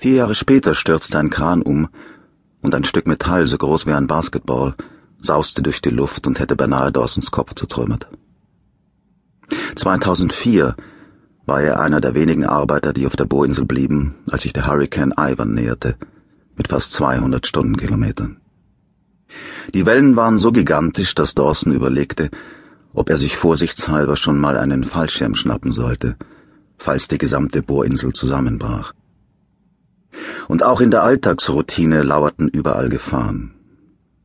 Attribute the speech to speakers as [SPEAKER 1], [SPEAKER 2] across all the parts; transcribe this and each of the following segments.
[SPEAKER 1] Vier Jahre später stürzte ein Kran um und ein Stück Metall so groß wie ein Basketball sauste durch die Luft und hätte beinahe Dawsons Kopf zertrümmert. 2004 war er einer der wenigen Arbeiter, die auf der Bohrinsel blieben, als sich der Hurricane Ivan näherte, mit fast 200 Stundenkilometern. Die Wellen waren so gigantisch, dass Dawson überlegte, ob er sich vorsichtshalber schon mal einen Fallschirm schnappen sollte, falls die gesamte Bohrinsel zusammenbrach. Und auch in der Alltagsroutine lauerten überall Gefahren.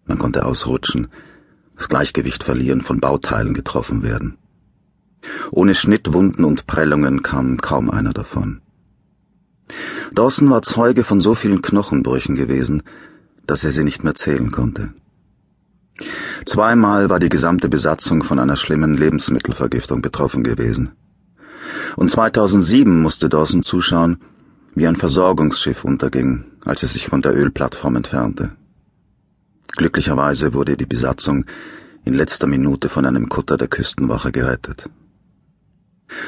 [SPEAKER 1] Man konnte ausrutschen, das Gleichgewicht verlieren, von Bauteilen getroffen werden. Ohne Schnittwunden und Prellungen kam kaum einer davon. Dawson war Zeuge von so vielen Knochenbrüchen gewesen, dass er sie nicht mehr zählen konnte. Zweimal war die gesamte Besatzung von einer schlimmen Lebensmittelvergiftung betroffen gewesen. Und 2007 musste Dawson zuschauen, wie ein Versorgungsschiff unterging, als es sich von der Ölplattform entfernte. Glücklicherweise wurde die Besatzung in letzter Minute von einem Kutter der Küstenwache gerettet.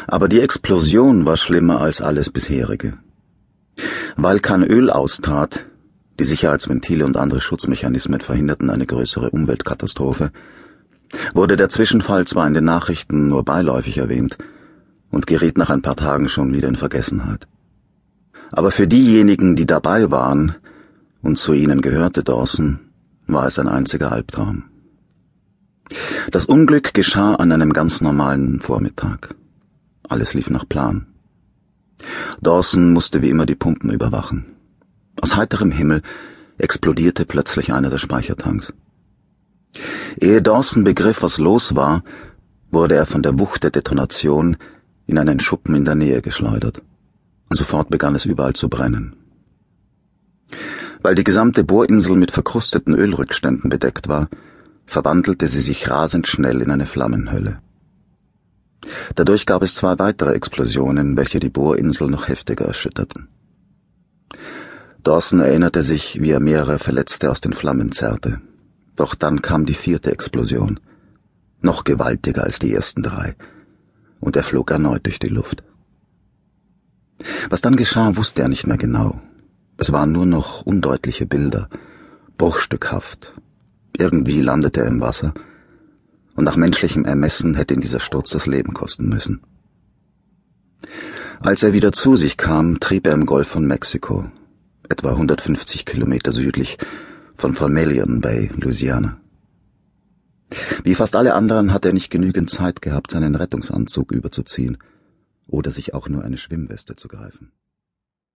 [SPEAKER 1] Aber die Explosion war schlimmer als alles bisherige. Weil kein Öl austrat, die Sicherheitsventile und andere Schutzmechanismen verhinderten eine größere Umweltkatastrophe, wurde der Zwischenfall zwar in den Nachrichten nur beiläufig erwähnt und geriet nach ein paar Tagen schon wieder in Vergessenheit. Aber für diejenigen, die dabei waren, und zu ihnen gehörte Dawson, war es ein einziger Albtraum. Das Unglück geschah an einem ganz normalen Vormittag. Alles lief nach Plan. Dawson musste wie immer die Pumpen überwachen. Aus heiterem Himmel explodierte plötzlich einer der Speichertanks. Ehe Dawson begriff, was los war, wurde er von der Wucht der Detonation in einen Schuppen in der Nähe geschleudert. Sofort begann es überall zu brennen. Weil die gesamte Bohrinsel mit verkrusteten Ölrückständen bedeckt war, verwandelte sie sich rasend schnell in eine Flammenhölle. Dadurch gab es zwei weitere Explosionen, welche die Bohrinsel noch heftiger erschütterten. Dawson erinnerte sich, wie er mehrere Verletzte aus den Flammen zerrte. Doch dann kam die vierte Explosion, noch gewaltiger als die ersten drei, und er flog erneut durch die Luft. Was dann geschah, wusste er nicht mehr genau. Es waren nur noch undeutliche Bilder, bruchstückhaft. Irgendwie landete er im Wasser, und nach menschlichem Ermessen hätte ihn dieser Sturz das Leben kosten müssen. Als er wieder zu sich kam, trieb er im Golf von Mexiko, etwa 150 Kilometer südlich von Vermilion Bay, Louisiana. Wie fast alle anderen hat er nicht genügend Zeit gehabt, seinen Rettungsanzug überzuziehen oder sich auch nur eine Schwimmweste zu greifen.